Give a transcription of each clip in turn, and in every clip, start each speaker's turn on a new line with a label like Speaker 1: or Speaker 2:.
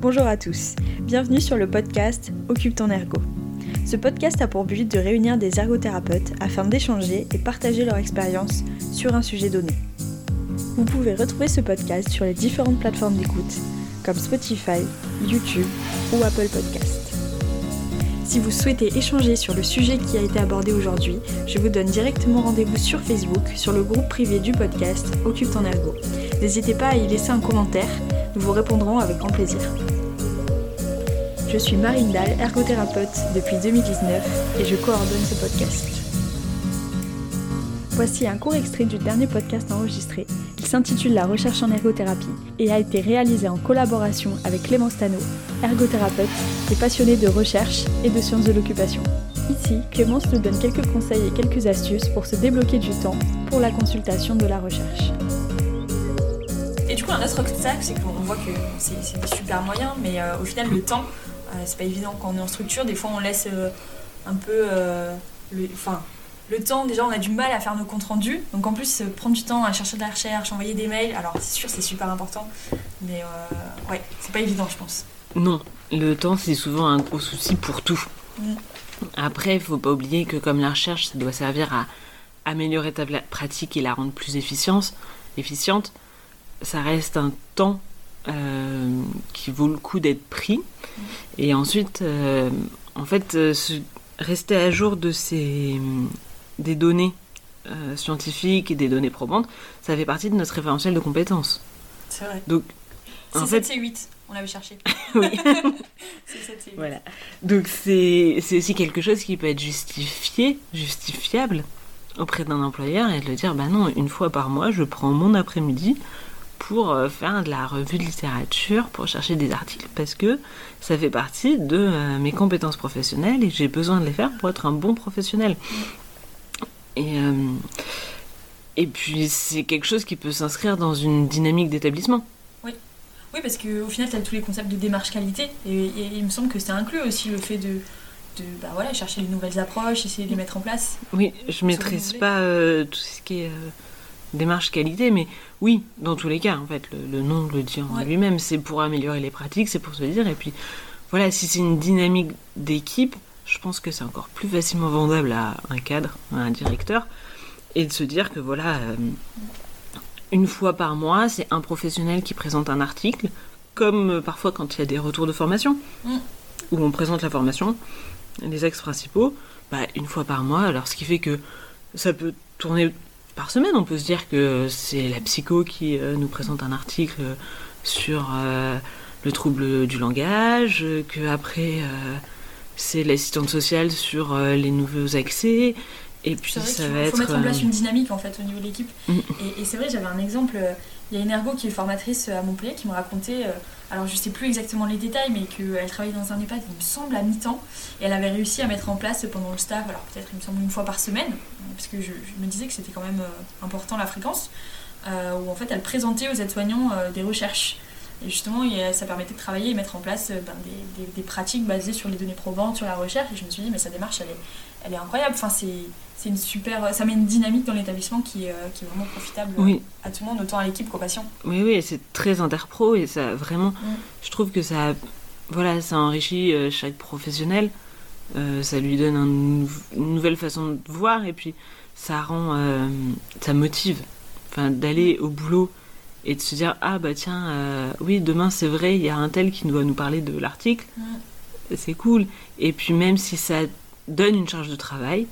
Speaker 1: Bonjour à tous, bienvenue sur le podcast Occupe ton ergo. Ce podcast a pour but de réunir des ergothérapeutes afin d'échanger et partager leur expérience sur un sujet donné. Vous pouvez retrouver ce podcast sur les différentes plateformes d'écoute comme Spotify, YouTube ou Apple Podcast. Si vous souhaitez échanger sur le sujet qui a été abordé aujourd'hui, je vous donne directement rendez-vous sur Facebook sur le groupe privé du podcast Occupe ton ergo. N'hésitez pas à y laisser un commentaire, nous vous répondrons avec grand plaisir. Je suis Marine Dahl, ergothérapeute depuis 2019 et je coordonne ce podcast. Voici un court extrait du dernier podcast enregistré. Il s'intitule La recherche en ergothérapie et a été réalisé en collaboration avec Clément Stano, ergothérapeute et passionné de recherche et de sciences de l'occupation. Ici, Clémence nous donne quelques conseils et quelques astuces pour se débloquer du temps pour la consultation de la recherche.
Speaker 2: Et du coup, un autre obstacle, c'est qu'on voit que c'est des super moyens, mais euh, au final, le temps, c'est pas évident quand on est en structure. Des fois, on laisse euh, un peu le, enfin, le temps. Déjà, on a du mal à faire nos comptes rendus. Donc, en plus, prendre du temps à chercher de la recherche, envoyer des mails, alors c'est sûr, c'est super important, mais ouais, c'est pas évident, je pense.
Speaker 3: Non, le temps, c'est souvent un gros souci pour tout.
Speaker 2: Mm.
Speaker 3: Après, il faut pas oublier que comme la recherche, ça doit servir à améliorer ta pratique et la rendre plus efficiente, efficiente ça reste un temps euh, qui vaut le coup d'être pris. Et ensuite, euh, en fait, euh, rester à jour de ces, des données scientifiques et des données probantes, ça fait partie de notre référentiel de compétences.
Speaker 2: C'est vrai.
Speaker 3: Donc,
Speaker 2: en fait, c'est 8, on l'avait cherché.
Speaker 3: oui.
Speaker 2: c'est 7 8.
Speaker 3: Voilà. Donc c'est aussi quelque chose qui peut être justifié, justifiable auprès d'un employeur et de le dire, bah non, une fois par mois, je prends mon après-midi pour euh, faire de la revue de littérature, pour chercher des articles, parce que ça fait partie de euh, mes compétences professionnelles et j'ai besoin de les faire pour être un bon professionnel. Et, euh, et puis c'est quelque chose qui peut s'inscrire dans une dynamique d'établissement.
Speaker 2: Oui. oui, parce qu'au final, tu as tous les concepts de démarche qualité, et, il me semble que ça inclut aussi le fait de, de bah voilà, chercher les nouvelles approches, essayer de les mettre en place.
Speaker 3: Oui, je maîtrise pas tout ce qui est démarche qualité, mais oui, dans tous les cas, en fait, le, nom le dit en lui-même, c'est pour améliorer les pratiques, c'est pour se dire, et puis voilà, si c'est une dynamique d'équipe, je pense que c'est encore plus facilement vendable à un cadre, à un directeur, et de se dire que voilà, euh, une fois par mois, c'est un professionnel qui présente un article, comme euh, parfois quand il y a des retours de formation,
Speaker 2: mm.
Speaker 3: où on présente la formation, les axes principaux, bah, une fois par mois, alors ce qui fait que ça peut tourner semaine. On peut se dire que c'est la psycho qui euh, nous présente un article sur euh, le trouble du langage, que après euh, c'est l'assistante sociale sur les nouveaux accès. Et puis ça va être.
Speaker 2: Il faut mettre en place une dynamique en fait au niveau de l'équipe. Mm. Et, et c'est vrai, j'avais un exemple il y a une ergo qui est formatrice à Montpellier qui me racontait, euh, alors je sais plus exactement les détails, mais qu'elle travaillait dans un EHPAD, il me semble, à mi-temps. Et elle avait réussi à mettre en place pendant le staff, alors peut-être il me semble une fois par semaine, parce que je, me disais que c'était quand même euh, important la fréquence, euh, où en fait elle présentait aux aides-soignants des recherches. Et justement, ça permettait de travailler et mettre en place ben, des, pratiques basées sur les données probantes, sur la recherche. Et je me suis dit, mais sa démarche, elle est, elle est incroyable. Enfin, c'est c'est une super, ça met une dynamique dans l'établissement qui, est, euh, qui est vraiment profitable euh, à tout le monde, autant à l'équipe qu'aux patients.
Speaker 3: Oui, oui, c'est très interpro et ça vraiment, mm. je trouve que ça, voilà, ça enrichit euh, chaque professionnel, ça lui donne une nouvelle façon de voir et puis ça rend, ça motive, enfin d'aller au boulot et de se dire ah bah tiens, oui demain c'est vrai, il y a un tel qui doit nous parler de l'article, c'est cool et puis même si ça donne une charge de travail,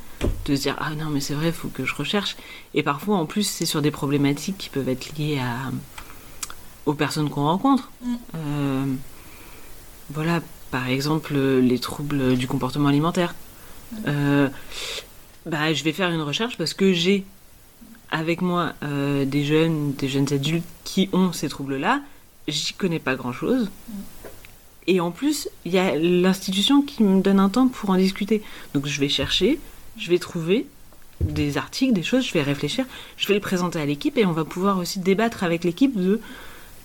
Speaker 3: de se dire ah non mais c'est vrai, il faut que je recherche. Et parfois en plus c'est sur des problématiques qui peuvent être liées à, aux personnes qu'on rencontre.
Speaker 2: Mm.
Speaker 3: Euh, voilà, par exemple les troubles du comportement alimentaire.
Speaker 2: Mm.
Speaker 3: Euh, bah, je vais faire une recherche parce que j'ai avec moi euh, des jeunes, des jeunes adultes qui ont ces troubles-là. J'y connais pas grand-chose.
Speaker 2: Mm.
Speaker 3: Et en plus, il y a l'institution qui me donne un temps pour en discuter. Donc je vais chercher, je vais trouver des articles, des choses, je vais réfléchir, je vais le présenter à l'équipe et on va pouvoir aussi débattre avec l'équipe de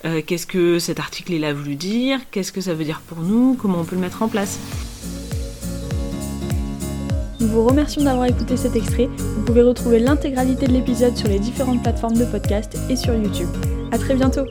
Speaker 3: euh, qu'est-ce que cet article il a voulu dire, qu'est-ce que ça veut dire pour nous, comment on peut le mettre en place.
Speaker 1: Nous vous remercions d'avoir écouté cet extrait. Vous pouvez retrouver l'intégralité de l'épisode sur les différentes plateformes de podcast et sur YouTube. A très bientôt